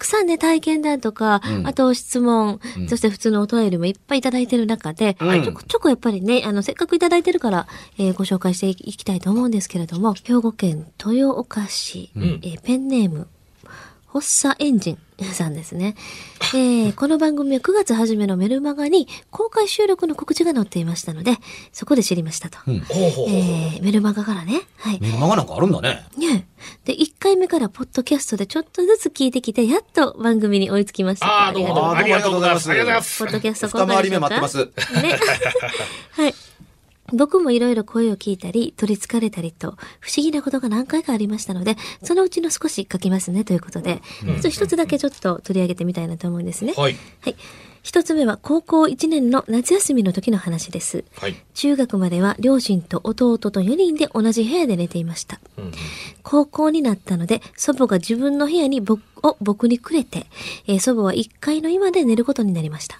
くさんね、体験談とか、うん。あと質問、うん。そして普通のお便りもいっぱいいただいてる中で、うん。ちょこちょこやっぱりね、あの、せっかくいただいてるから、えーご紹介していきたいと思うんですけれども、兵庫県豊岡市、ん。えーペンネーム、ホッサエンジンさんですね。えーこの番組は9月初めのメルマガに公開収録の告知が載っていましたので、そこで知りましたと。うん。ほうほうほうほう。えーメルマガからね。はい。メルマガなんかあるんだね。ねで、1回目からポッドキャストでちょっとずつ聞いてきて、やっと番組に追いつきました。ああ、どうもどうも。ありがとうございます。ありがとうございますポッ。ドキャスト二回り目待ってます。ね。はい。僕もいろいろ声を聞いたり、取り憑かれたりと、不思議なことが何回かありましたので、そのうちの少し書きますねということで、まず一つだけちょっと取り上げてみたいなと思うんですね。はい。はい。一つ目は高校1年の夏休みの時の話です。はい。中学までは両親と弟と4人で同じ部屋で寝ていました。うんうん高校になったので、祖母が自分の部屋に僕を僕にくれて、えー祖母は1階の居間で寝ることになりました。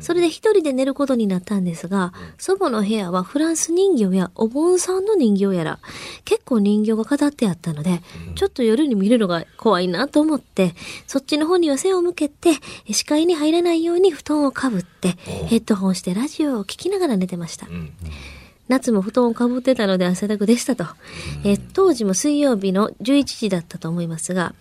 それで一人で寝ることになったんですが、祖母の部屋はフランス人形やお盆さんの人形やら、結構人形が飾ってあったので、ちょっと夜に見るのが怖いなと思って、そっちの方には背を向けて、視界に入らないように布団をかぶって、ヘッドホンしてラジオを聞きながら寝てました。うん夏も布団をかぶってたので汗だくでしたと。えー当時も水曜日の11時だったと思いますが、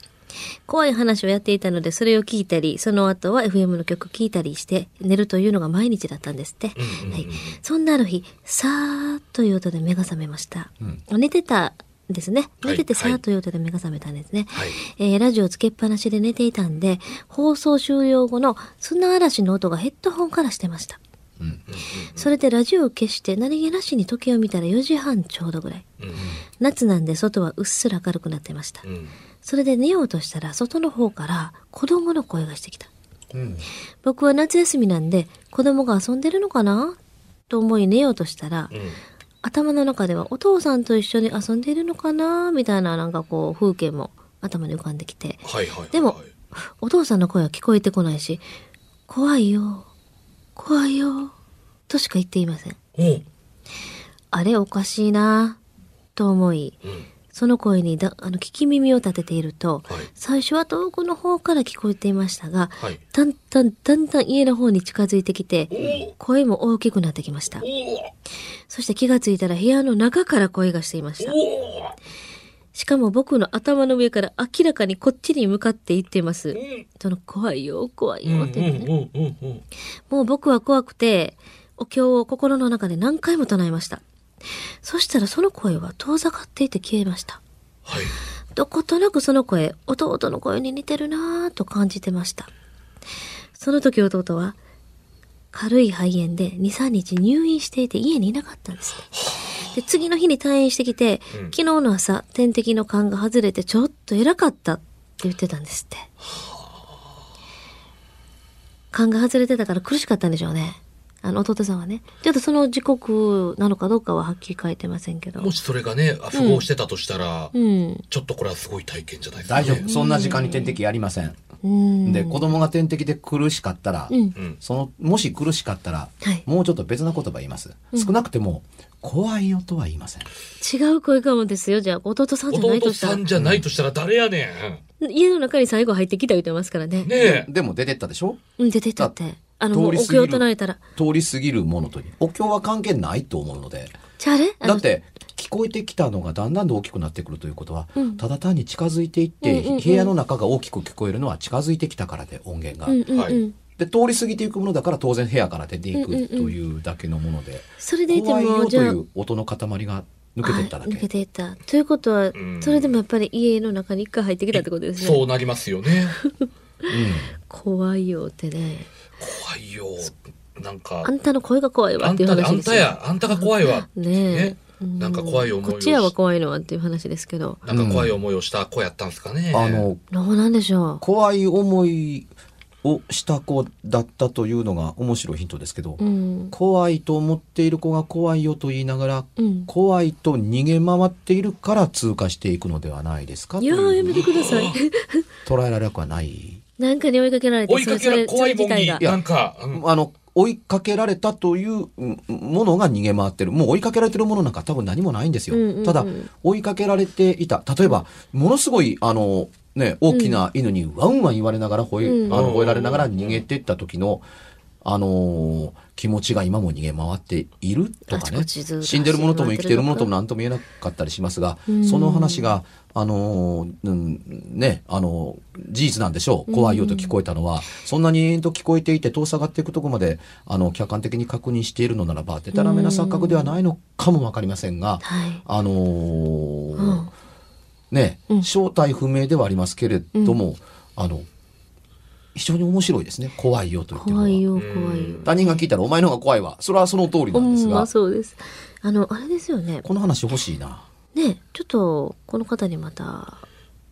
怖い話をやっていたので、それを聞いたり、その後は FM の曲聞いたりして、寝るというのが毎日だったんですって。はい。そんなある日、さーっという音で目が覚めました。寝てたんですね。寝ててさーっという音で目が覚めたんですね。はいえーラジオつけっぱなしで寝ていたんで、放送終了後の砂嵐の音がヘッドホンからしてました。うん。それでラジオを消して何気なしに時計を見たら4時半ちょうどぐらい。うん夏なんで外はうっすら明るくなってました。うんそれで寝ようとしたら外の方から子供の声がしてきた。うん。僕は夏休みなんで子供が遊んでるのかな？と思い寝ようとしたら、うん。頭の中ではお父さんと一緒に遊んでいるのかな？みたいななんかこう風景も頭に浮かんできて、はいはいはい。でもお父さんの声は聞こえてこないし、怖いよ、怖いよ、としか言っていません。あれおかしいな。と思い、うんその声にだあの聞き耳を立てていると、はい最初は遠くの方から聞こえていましたが、はいだんだんだんだん家の方に近づいてきて、声も大きくなってきました。そして気がついたら部屋の中から声がしていました。しかも僕の頭の上から明らかにこっちに向かって行っています。んその怖いよ、怖いよって言ってね。うんうんうんもう僕は怖くて、お経を心の中で何回も唱えました。そしたらその声は遠ざかっていて消えました。はい。どことなくその声、弟の声に似てるなぁと感じてました。その時弟は、軽い肺炎で2、3日入院していて家にいなかったんですね。で、次の日に退院してきて、うん昨日の朝、点滴の管が外れてちょっと偉かったって言ってたんですって。管が外れてたから苦しかったんでしょうね。あの、弟さんはね。ちょっとその時刻なのかどうかははっきり書いてませんけど。もしそれがね、あ符合してたとしたら、うん。ちょっとこれはすごい体験じゃないですか、ね。大丈夫。そんな時間に点滴やりません。うん。で、子供が点滴で苦しかったら、うん。うん。その、もし苦しかったら、はいもうちょっと別な言葉言います。少なくても、怖いよとは言いません。違う声かもですよ。じゃあ、弟さんじゃないとしたら弟さん。じゃないとしたら誰やね家の中に最後入ってきた言ってますからね。ん。ねえ。でも出てったでしょ？うん、出てったって。あの、もうお通り過ぎる経を唱えたら。通り過ぎるものと。お経は関係ないと思うので。じゃああれだって、聞こえてきたのがだんだんと大きくなってくるということは、うんただ単に近づいていって、うんうんうん部屋の中が大きく聞こえるのは近づいてきたからで、音源が。うんうんうん。はいで、通り過ぎていくものだから当然部屋から出ていくうんうんうんというだけのもので、それでいても、怖いよといじゃあ、う音の塊が抜けていっただあ抜けけ。ていった。ということはん、それでもやっぱり家の中に一回入ってきたってことですね。そうなりますよね。怖いよってね。怖いよ。なんかあ、んたの声が怖いわあんた、っていう話あですよ。んたや、あんたが怖いわ。ねえね。なんか怖い思いをこっちやは怖いのはっていう話ですけど。なんか怖い思いをした子やったんですかね。あの、どうなんでしょ怖い思いをした子だったというのが面白いヒントですけど、う。うん。怖いと思っている子が怖いよと言いながら、うん。怖いと逃げ回っているから通過していくのではないですかいやー、やめてください。捉えられなくはない。なんかに追いかけられて、追いかけられ、怖いもんに、なんか、うん。あの、追いかけられたといううんものが逃げ回ってる。もう追いかけられてるものなんか多分何もないんですよ。うんうんうん。ただ、追いかけられていた。例えば、ものすごい、あの、ね、大きな犬にワンワン言われながら吠え、うん。あの吠えられながら逃げていった時の、あのー気持ちが今も逃げ回っているとかね。死んでるものとも生きてるものとも走何とも言えなかったりしますが、うん。その話が、あのーうん、ね、あのー事実なんでしょう。怖いよと聞こえたのは、そんなに延々と聞こえていて、遠さがっていくところまで、あの、客観的に確認しているのならば、でたらめな錯覚ではないのかもわかりませんが、はい。あのーうんね、うん正体不明ではありますけれども、あの、非常に面白いですね。怖いよと言ってるのは怖いよ、ん怖いよ。他人が聞いたらお前の方が怖いわ。それはその通りなんですがほんま、そうです。あの、あれですよね。この話欲しいな。ね、ちょっと、この方にまた、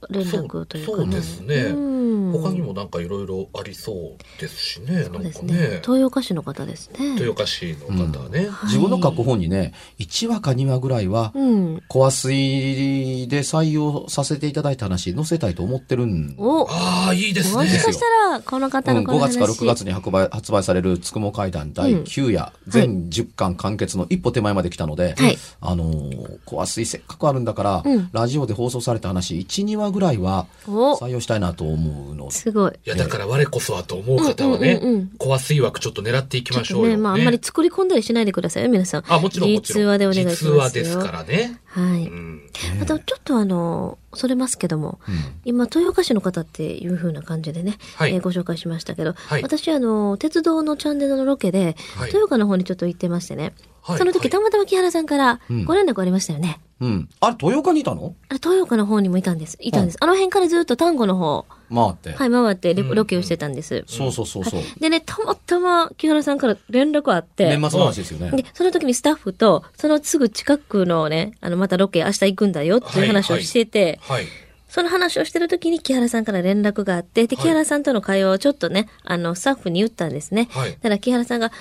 連絡というかね。そうそうですねうん他にもなんかいろいろありそうですしね。そうですなんかねね。。豊岡市の方ですね。豊岡市の方ね。はい自分の書く本にね、1話か2話ぐらいは、うん。コア水で採用させていただいた話載せたいと思ってるんお、ああ、いいですねもし。かしたら、この方うん、5のこの話、月か6月に発売発売されるつくも会談第9夜、全10巻完結の一歩手前まで来たので、はいあのー、コア水せっかくあるんだから、うんラジオで放送された話、1、2話ぐらいはお、採用したいなと思うの。すごい。いや、だから我こそはと思う方はねうんうんうんうん、コア水枠ちょっと狙っていきましょうよ。ね、まあ、あんまり作り込んだりしないでくださいよ、皆さん。あ、もちろんもちろん。実話でお願いしますよ。実話ですからね。はい。うん。あと、ちょっとあの、それますけども、うん今、豊岡市の方っていう風な感じでね、はいえーご紹介しましたけど、はい私、あの、鉄道のチャンネルのロケで、はい豊岡の方にちょっと行ってましてね、はいその時、はいたまたま木原さんからうんご連絡ありましたよね。うん。あれ、豊岡にいたの？あれ、豊岡の方にもいたんです。いたんです。あの辺からずっと丹後の方、回って。はい、回ってロケをしてたんです。そうそうそうそう。でね、たまたま木原さんから連絡あって、年末の話ですよね。で、その時にスタッフと、そのすぐ近くのね、あの、またロケ明日行くんだよっていう話をしてて、はい。その話をしてる時に木原さんから連絡があって、で、はい木原さんとの会話をちょっとね、あの、スタッフに言ったんですね。はいただ木原さんが、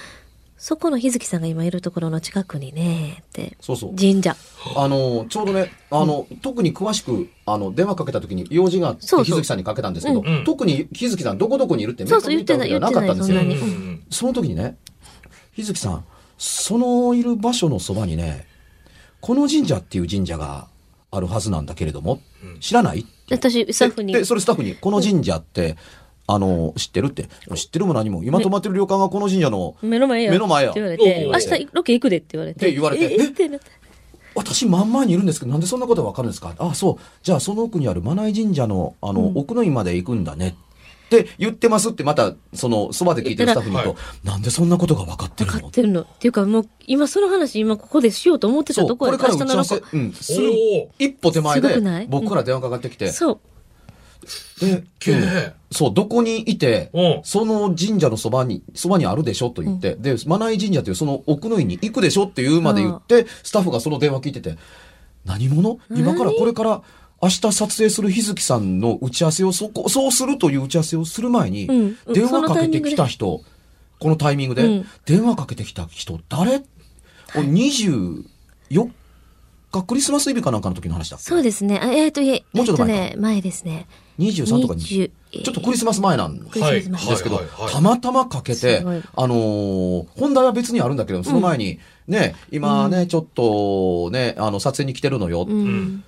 そこの日月さんが今いるところの近くにね、って、そうそう。神社。あの、ちょうどね、あの、特に詳しく、あの、電話かけた時に用事があって、そうそう。日月さんにかけたんですけど、うんうん。特に日月さんどこどこにいるってそうそう言ったわけではなかったんですよ言ってないうん。うん。その時にね、日月さん、そのいる場所のそばにね、この神社っていう神社があるはずなんだけれども、うん。知らない私、スタッフに。で、でそれスタッフに、この神社って、あの、知ってるって。知ってるも何も、今泊まってる旅館がこの神社の、目の前や。目の前やって言われて、明日ロケ行くでって言われて。って言われてええってなって。私真ん前にいるんですけど、なんでそんなことがわかるんですかあ、そう。じゃあその奥にあるマナイ神社の、あの、うん奥の院まで行くんだね。って言ってますって、また、その、そばで聞いてるスタッフに言うと、なんでそんなことが分かってるの分かってるの。っていうかもう、今その話今ここでしようと思ってたところこれから打ち合わせうん、一歩手前で僕から電話かかってきて、そう。で、そう、どこにいてうん、その神社のそばに、そばにあるでしょと言って、で、マナイ神社というその奥の院に行くでしょっていうまで言って、スタッフがその電話聞いてて、何者？今からこれから明日撮影する日月さんの打ち合わせをそこ、そうするという打ち合わせをする前に、うん。うん。電話かけてきた人、このタイミングで、うん。電話かけてきた人、誰 ?24 日クリスマスイブかなんかの時の話だっけ？そうですね。あえっ、と、いえ、もうちょっとえっとね、前ですね。23とかに。20ちょっとクリスマス前なんですけど、たまたまかけて、あのー本題は別にあるんだけど、その前に、ね、今ね、ちょっとね、あの、撮影に来てるのよ。うん。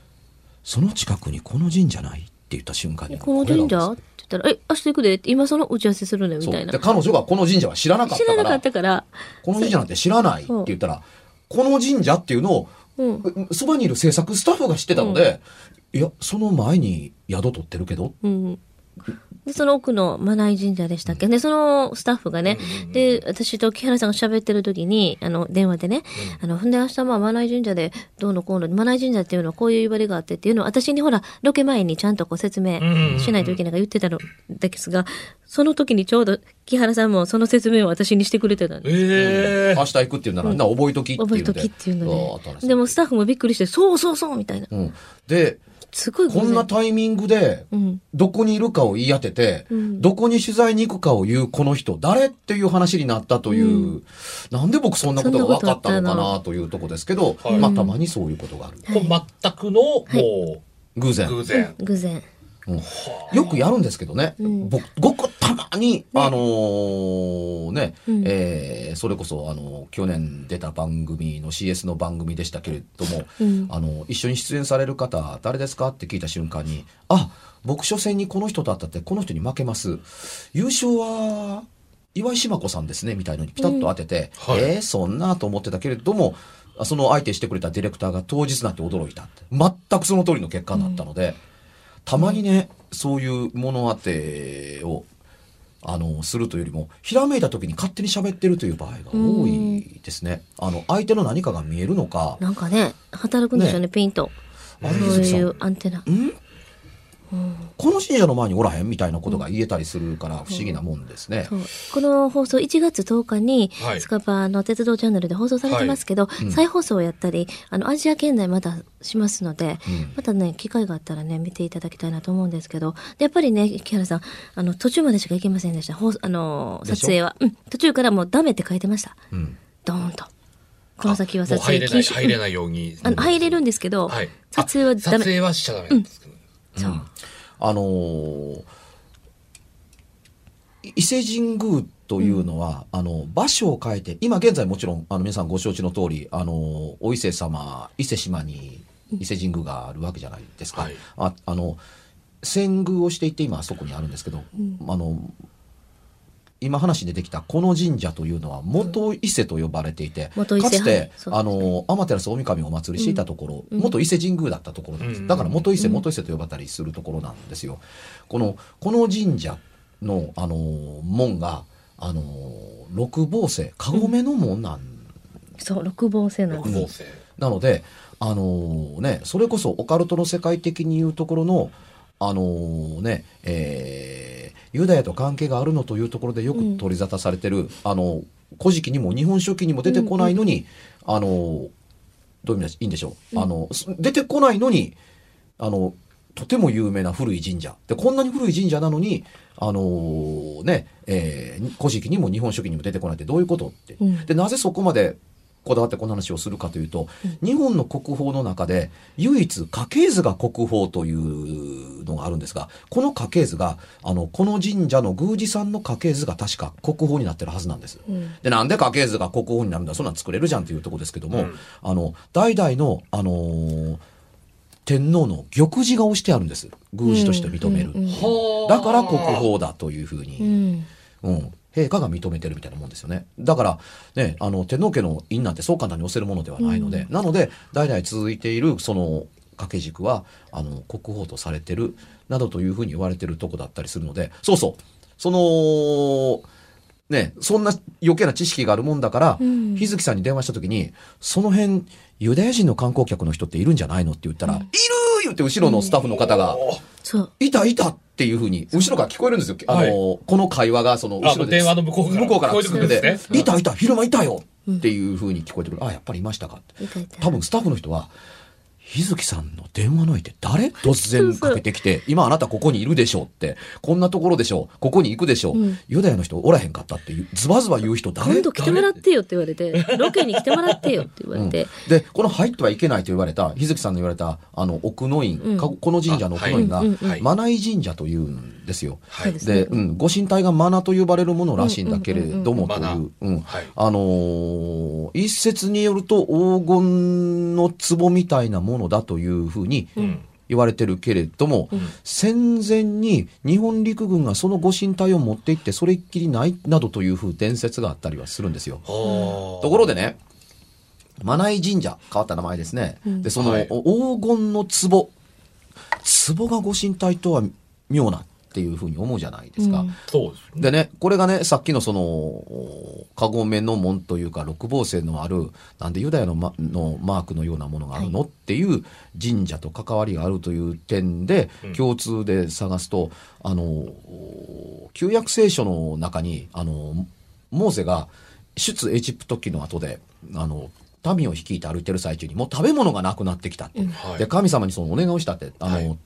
その近くにこの神社ないって言った瞬間に。この神社？こって言ったら、え、明日行くで？って、今その打ち合わせするのよ？みたいなで、。彼女がこの神社は知らなかったから、知らなかったから、この神社なんて知らないって言ったら、この神社っていうのを、うん。そばにいる制作スタッフが知ってたので、いや、その前に宿取ってるけど、うん。で、その奥のマナイ神社でしたっけ？で、そのスタッフがね、で、私と木原さんが喋ってる時に、あの、電話でね、あの、ほんで明日まあマナイ神社でどうのこうの、マナイ神社っていうのはこういう言われがあってっていうのを私にほら、ロケ前にちゃんとこう説明しないといけないから言ってたのですが、その時にちょうど木原さんもその説明を私にしてくれてたんです。ええ明日行くっていうなら、な覚えときっていうので。覚えときっていうので。でもスタッフもびっくりして、そうそうそうみたいな。うん。で、すごいこんなタイミングで、うん。どこにいるかを言い当てて、うんどこに取材に行くかを言うこの人、誰っていう話になったという、なんで僕そんなことが分かったのかなというとこですけど、はいまあたまにそういうことがある。これ全くの、も偶然。う、偶然。偶然。うん。よくやるんですけどね、うん。僕ごくたまに、あのーね、うん。えーそれこそ、あの去年出た番組の CS の番組でしたけれども、うん。あの一緒に出演される方誰ですかって聞いた瞬間にあ僕初戦にこの人と当たってこの人に負けます。優勝は岩井島子さんですねみたいのにピタッと当てて、うんはい。えーそんなと思ってたけれどもあその相手してくれたディレクターが当日になって驚いたって。全くその通りの結果になったので、たまにねそういう物当てをあのするというよりもひらめいた時に勝手に喋ってるという場合が多いですね。あの相手の何かが見えるのかなんかね、働くんでしょうね、ピンと。そういうアンテナ。この信者の前におらへんみたいなことが言えたりするから不思議なもんですね。この放送1月10日に、はいスカパーの鉄道チャンネルで放送されてますけど、うん再放送をやったり、あの、アジア圏内まだしますので、うんまたね、機会があったらね、見ていただきたいなと思うんですけど、でやっぱりね、木原さん、あの、途中までしか行けませんでした。放あの、撮影は。うん、途中からもうダメって書いてました。うんドーンと。この先は撮影禁止。入れないように。あの入れるんですけど、はい。撮影はあダメ。撮影はしちゃダメなんですけど。そう。あのー伊勢神宮というのは、あの場所を変えて今現在もちろんあの皆さんご承知の通りあのお伊勢様伊勢島に伊勢神宮があるわけじゃないですか。はいああの遷宮をしていって今あそこにあるんですけど、あの今話に出てきたこの神社というのは元伊勢と呼ばれていて、かつて、あの天照大神をお祭りしていたところ、うん元伊勢神宮だったところなんです、うんだから元伊勢うん元伊勢と呼ばれたりするところなんですよ。このこの神社のあの門があの六芒星かごめの門なんそう、六芒星なんです。六芒星。なので、あのね、それこそオカルトの世界的に言うところの、あのね、えーユダヤと関係があるのというところでよく取り沙汰されてる、あの、古事記にも日本書紀にも出てこないのに、あの、どういう意味でいいんでしょう？あの、す出てこないのに、あの、とても有名な古い神社。で、こんなに古い神社なのに、あのね、えー古事記にも日本書紀にも出てこないってどういうことって。うんで、なぜそこまでこだわってこの話をするかというと、日本の国宝の中で唯一家系図が国宝というのがあるんですが、この家系図が、あの、この神社の宮司さんの家系図が確か国宝になってるはずなんです。うんで、なんで家系図が国宝になるんだそんなん作れるじゃんっていうところですけども、うんあの、代々の、あのー天皇の玉璽が押してあるんです。宮司として認める。うんうんうんはだから国宝だというふううに、ん。うん。陛下が認めてるみたいなもんですよね。だから、ね、あの、天皇家の印なんてそう簡単に押せるものではないので、なので、代々続いている、その、掛け軸は、あの、国宝とされてる、などというふうに言われてるとこだったりするので、そうそう。その、ね、そんな余計な知識があるもんだから、うん日月さんに電話した時に、その辺、ユダヤ人の観光客の人っているんじゃないのって言ったら、いる言って後ろのスタッフの方が、そう。いたいたっていうふうに、後ろから聞こえるんですよ。あの、はいこの会話が、その、あ後ろで。電話の向こうから向こうから聞こえてくるいたいた、昼間いたよっていうふうに聞こえてくる。あ、やっぱりいましたか多分スタッフの人は、日月さんの電話の相手誰？突然かけてきて、今あなたここにいるでしょうって、こんなところでしょう、ここに行くでしょう、うん。ユダヤの人おらへんかったっていう、ズバズバ言う人誰？今度来てもらってよって言われて、ロケに来てもらってよって言われて、で、この入ってはいけないと言われた、日月さんの言われた、あの、奥の院、うん。かこの神社の奥の院が、あはい。うんうんうん。マナイ神社というんですよ。はいでうん、ご神体がマナと呼ばれるものらしいんだけれども、とうんうんうんいう、うん、はいあのー一説によると黄金の壺みたいなものだというふうにうん。言われてるけれども、戦前に日本陸軍がそのご神体を持って行ってそれっきりないなどというふう伝説があったりはするんですよ。はあ。ところでね、マナイ神社、変わった名前ですね。うんで、その、はい黄金の壺。壺がご神体とは妙なっていうふうに思うじゃないですか。うん。そうですね。でね、これがね、さっきのその、おカゴメの門というか、六芒星のある、なんでユダヤの,、ま、のマークのようなものがあるの、っていう神社と関わりがあるという点で、うん。共通で探すと、あの、お旧約聖書の中に、あの、モーゼが出エジプト記の後で、あの、民を率いて歩いてる最中にもう食べ物がなくなってきたって。はい。で、神様にそのお願いをしたって、あの、はい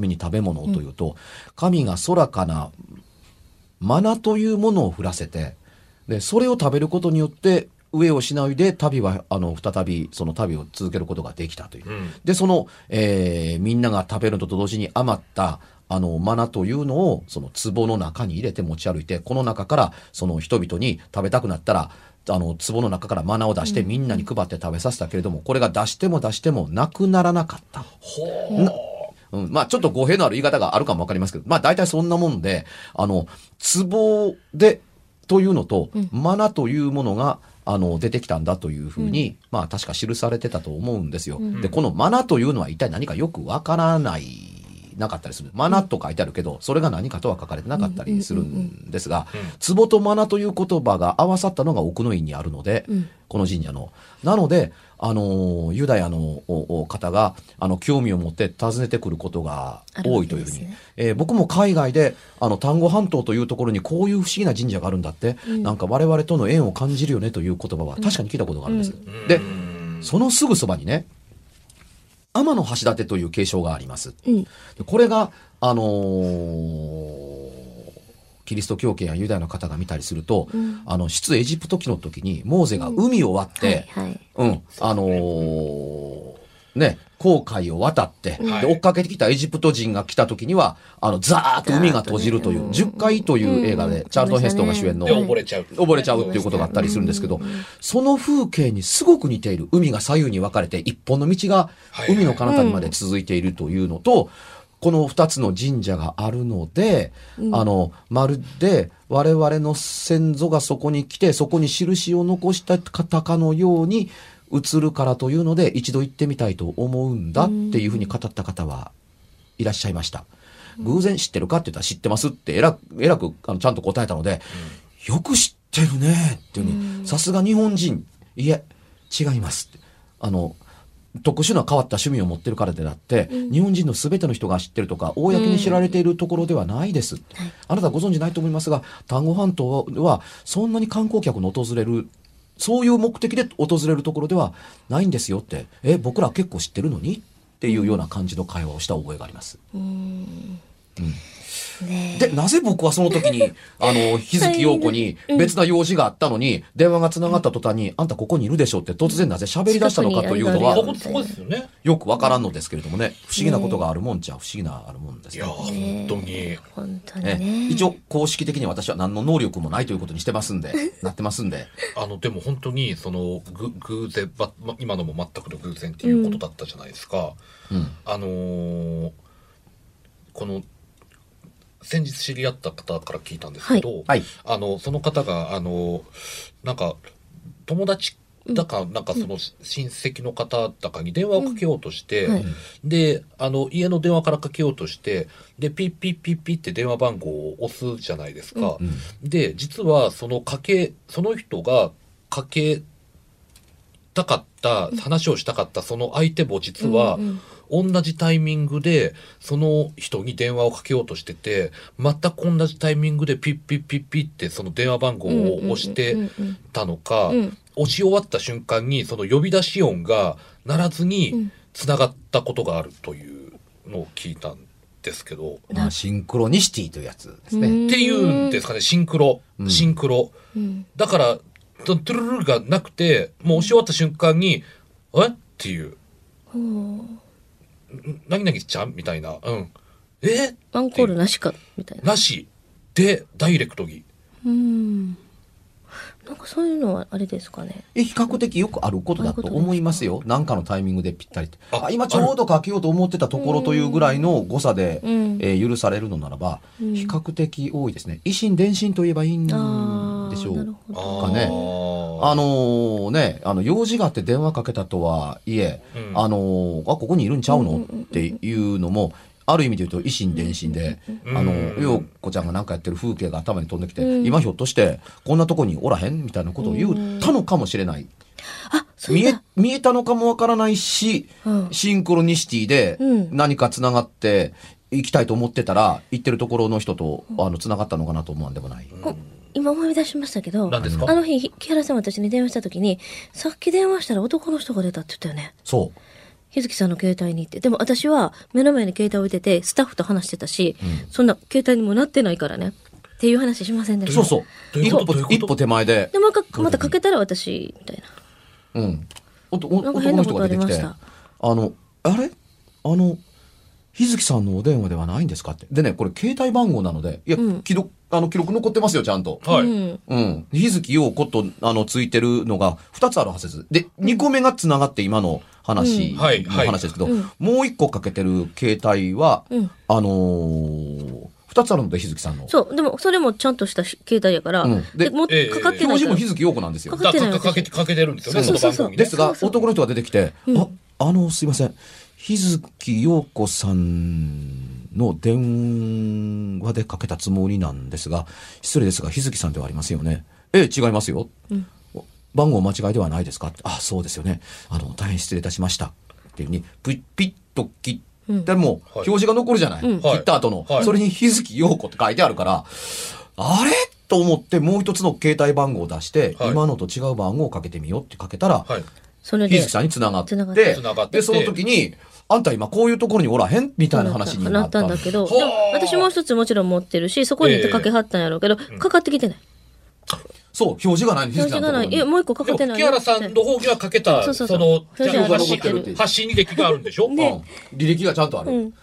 民に食べ物をというと、神が空かなマナというものを降らせて、で、それを食べることによって、上をしないで旅は、あの、再びその旅を続けることができたという。うん。で、その、えーみんなが食べるのと同時に余った、あの、マナというのを、その壺の中に入れて持ち歩いて、この中から、その人々に食べたくなったら、あの、壺の中からマナを出してみんなに配って食べさせたけれども、これが出しても出してもなくならなかった。ほうん、まあちょっと語弊のある言い方があるかもわかりますけど、まあ大体そんなもんで、あの、壺で、というのと、マナというものが、あの、出てきたんだというふうに、まあ確か記されてたと思うんですよ。で、このマナというのは一体何かよくわからない、なかったりする。マナと書いてあるけど、それが何かとは書かれてなかったりするんですが、壺とマナという言葉が合わさったのが奥の院にあるので、この神社の。なので、あの、ユダヤの方が、あの、興味を持って訪ねてくることが多いというふうに。ねえー僕も海外で、あの、丹後半島というところにこういう不思議な神社があるんだって、なんか我々との縁を感じるよねという言葉は確かに聞いたことがあるんです。で、そのすぐそばにね、天の橋立という継承があります。うん。でこれが、あのーキリスト教圏やユダヤの方が見たりすると、あの、出エジプト記の時に、モーゼが海を割って、はいはい。うん、あのーね、航海を渡って、はい。で追っかけてきたエジプト人が来た時には、あの、ザーッと海が閉じるという、ザーッとね10回という映画で、うんチャールトン・ヘストンが主演の、で溺れちゃう。溺れちゃうっていうことがあったりするんですけど、その風景にすごく似ている。海が左右に分かれて、一本の道が海の彼方にまで続いているというのと、この二つの神社があるので、あの、まるで我々の先祖がそこに来て、そこに印を残した方かのように映るからというので、一度行ってみたいと思うんだっていうふうに語った方はいらっしゃいました。偶然知ってるかって言ったら知ってますって、えらく、えらくあのちゃんと答えたので、よく知ってるねっていうふうに、さすが日本人、いえ、違いますって。あの、特殊な変わった趣味を持ってるからであって、日本人の全ての人が知ってるとか、公に知られているところではないです。あなたご存知ないと思いますが、丹後半島はそんなに観光客の訪れる、そういう目的で訪れるところではないんですよって、え、僕ら結構知ってるのに？っていうような感じの会話をした覚えがあります。ねで、なぜ僕はその時に、あの、日月陽子に別な用事があったのに、電話が繋がった途端に、あんたここにいるでしょって突然なぜ喋り出したのかというのはよくわからんのですけれどもね、不思議なことがあるもんちゃ不思議なあるもんですいや、ね。本当に。本当に。一応、公式的に私は何の能力もないということにしてますんで、なってますんで。あの、でも本当に、その、ぐ、偶然、ば、ま今のも全くの偶然っていうことだったじゃないですか。うん。あのーこの、先日知り合った方から聞いたんですけど、はい。あの、その方が、あの、なんか、友達だか、なんかその親戚の方だかに電話をかけようとして、うん。はい。で、あの、家の電話からかけようとして、で、ピッピッピッピッって電話番号を押すじゃないですか。うんで、実はそのかけ、その人がかけたかった、話をしたかったその相手も実は、同じタイミングで、その人に電話をかけようとしてて、全く同じタイミングでピッピッピッピッってその電話番号を押してたのか押し終わった瞬間にその呼び出し音が鳴らずうにん。繋がったことがあるというのを聞いたんですけど、まあ、シンクロニシティというやつですね。うん。っていうんですかね、シンクロ、うん。シンクロ。うん。だから、トゥルルルがなくて、もう押し終わった瞬間に、え？っていう、何々ちゃんみたいな、うん。えアンコールなしかみたいな。なしで、ダイレクトに。うん。なんかそういうのはあれですかね。え比較的よくあることだと思いますよ。なんかのタイミングでぴったりって。ああ今ちょうどかけようと思ってたところというぐらいの誤差で、うんえー許されるのならば、うん比較的多いですね。維新伝心と言えばいいんでしあょう。かねああのーね、あの、用事があって電話かけたとはいえ、うんあのーあ、ここにいるんちゃうの？っていうのも、ある意味で言うと、維新伝心で、うんあの、うんようこちゃんがなんかやってる風景が頭に飛んできて、うん今ひょっとして、こんなとこにおらへんみたいなことを言ったのかもしれない。あ、そう見えだ。、見えたのかもわからないし、うんシンクロニシティでうん何か繋がって行きたいと思ってたら、行ってるところの人と、あの、繋がったのかなと思わんでもない。こ今思い出しましたけど、あの日、木原さん私に電話した時に、さっき電話したら男の人が出たって言ったよね。そう。日月さんの携帯にって。でも私は目の前に携帯を置いてて、スタッフと話してたし、そんな携帯にもなってないからね。っていう話しませんでした。そうそう。一歩一歩手前でで、もかまたかけたら私、みたいな。うん。おとおなんか男の人変なことが出てきて、ありましたあの、あれ？あの、日月さんのお電話ではないんですかって。でね、これ携帯番号なので、いや、うん記録、あの、記録残ってますよ、ちゃんと。はい。うん。うん。日月陽子と、あの、ついてるのが2つあるはずです。で、2個目が繋がって今の話、うんは話ですけど、うんもう1個かけてる携帯は、うんあのー、2つあるので、日月さんの。そう。でも、それもちゃんとした携帯やから、うんででもかかってない表示も日。月陽子なんですよ。かかってないだかかけて、かけてるんですよね、そそうそうそう。ですが男の人が出てきて、うんあ、あの、すいません。日月陽子さんの電話でかけたつもりなんですが、失礼ですが、日月さんではありませんよね。ええ、違いますよ。うん。番号間違いではないですか？あ、そうですよね。あの、大変失礼いたしました。っていうふうに、ピッ、ピッと切っても、表示が残るじゃない、うん。切った後の、はい。それに日月陽子って書いてあるから、あれ？と思ってもう一つの携帯番号を出して、はい。今のと違う番号をかけてみようってかけたら、はい。それで日月、さんに繋がって、繋がって。繋がって。で、その時に、あんた今こういうところにおらへん？みたいな話になっ。なったたんだけど、私もう一つもちろん持ってるし、そこにかけはったんやろうけど、かかってきてない。そう、表示がない表示がない。月さんのところに。え、もう一個かかってない木原さんの方にはかけた、そうそうそう。その、表示が発残ってる。信、発信履歴があるんでしょ？うん。ね履歴がちゃんとある。うん。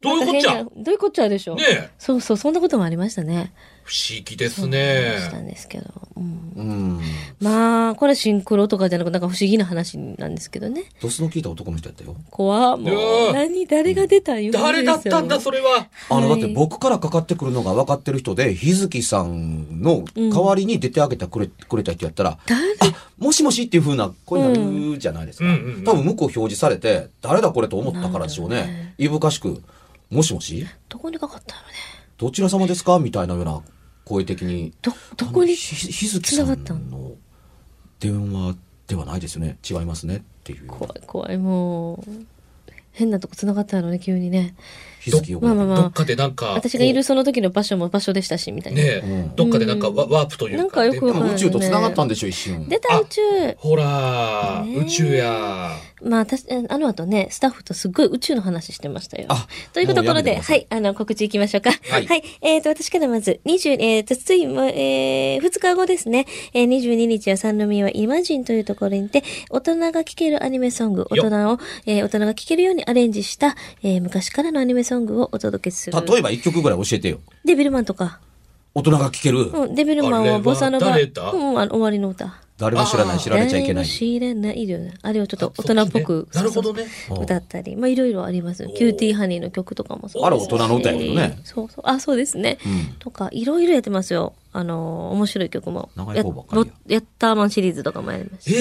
どういうこっちゃ？どういうこっちゃでしょねえ。そうそう、そんなこともありましたね。不思議ですしたね。んですけど。うん、うん。まあ、これシンクロとかじゃなくなんか不思議な話なんですけどね。ドスの聞いた男の人やったよ。怖もう何、誰が出たん誰だったんだ、それは。あの、だはいって僕からかかってくるのが分かってる人で、日月さんの代わりに出てあげてくれ、くれた人やったら、誰？あ、もしもしっていう風な声になるじゃないですか。多分向こう表示されて、誰だこれと思ったからでしょうね。いぶかしく、もしもし？どこにかかったのね。どちら様ですか？みたいなような声的に。ど、どこにひ日月さんのの？電話ではないですよね。違いますねっていう。怖い怖い、もう。変なとこ繋がったのね、急にね。日月を。まあまあまあどっかでなんか。私がいるその時の場所も場所でしたし、みたいな。ねえ、うんどっかでなんかワワープというか。なんかよくわかんない宇宙と繋がったんでしょ、一瞬。出た宇宙ほら、ねえ宇宙や。まあ、たしあの後ね、スタッフとすっごい宇宙の話してましたよ。あというところで、はいい、あの、告知いきましょうか。はいえっ、と、私からまず、20、えっ、と、つい、もえー、2日後ですね、えー、22日は三宮はイマジンというところにて、大人が聴けるアニメソング、大人を、えー、大人が聴けるようにアレンジした、えー、昔からのアニメソングをお届けする。例えば一曲ぐらい教えてよ。デビルマンとか。大人が聴ける。うん、デビルマンはボサノバ。うん、あの、終わりの歌。誰も知らない、知られちゃいけない。知らないよね。あれをちょっと大人っぽく。なるほどね。うん歌ったり、まあいろいろあります。キューティーハニーの曲とかもそうあらですし大人の歌やけどねそうそう。あ、そうですね。うんとか、いろいろやってますよ。あのー、面白い曲も。長いやつばっかりやヤッターマンシリーズとかもやりました。へ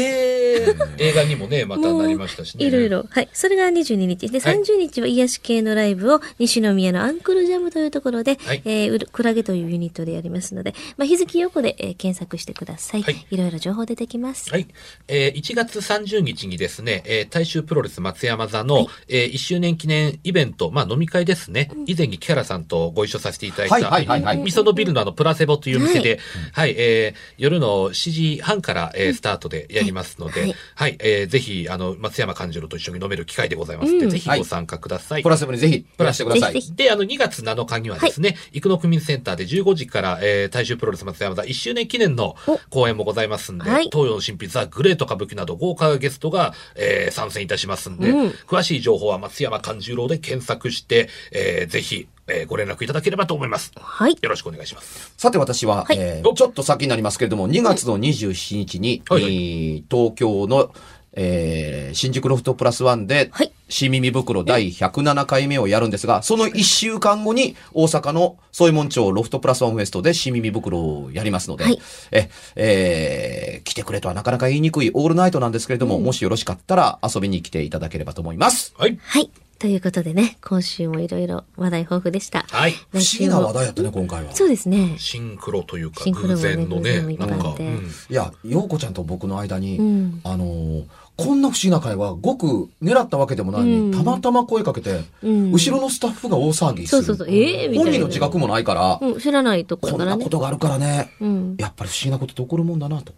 え。映画にもね、またなりましたしね。いろいろ。はい。それが22日。で、はい30日は癒し系のライブを西宮のアンクルジャムというところで、はいえーうるクラゲというユニットでやりますので、まあ、日付横で、えー検索してください。はいい。ろいろ情報出てきます。はい。えー1月30日にですね、えー大衆プロレス松山座の、えー1周年記念イベント、まあ飲み会ですね。以前に木原さんとご一緒させていただいた、はいはいはいはいみそのビルのあのプラセボという店で、はい、えー夜の7時半から、えースタートでやりますので、はい。はい、えーぜひ、あの、松山勘次郎と一緒に飲める機会でございますので、うん。ぜひご参加ください。プラスムにぜひ、いらしてください。で、あの、2月7日にはですね、生野区民センターで15時から、えー、大衆プロレス松山座1周年記念のお公演もございますんで、はい。東洋の神秘ザ・グレート歌舞伎など豪華ゲストが、えー参戦いたしますんで、うん。詳しい情報は松山勘十郎で検索して、えーぜひ、えーご連絡いただければと思います。はい。よろしくお願いします。さて私は、はいえーちょっと先になりますけれども、2月の27日に、はいはいえー東京の、えー新宿ロフトプラスワンで、はい新耳袋第107回目をやるんですが、その1週間後に大阪の添門町ロフトプラスワンウエストで新耳袋をやりますので、はいえ、えー来てくれとはなかなか言いにくいオールナイトなんですけれども、もしよろしかったら遊びに来ていただければと思います。はい。はい。ということでね、今週もいろいろ話題豊富でした。はい。不思議な話題やったね、今回は。そうですね。シンクロというか、シンクロもね偶然のね、偶然もいっぱいなんか、いや、陽子ちゃんと僕の間に、うんあのーこんな不思議な会話、ごく狙ったわけでもないのに、うんたまたま声かけて、うん後ろのスタッフが大騒ぎする。そうそうそう。ええみたいな。本人の自覚もないから、うん、知らないところこん。なことがあるからね、うん。やっぱり不思議なことって起こるもんだなと。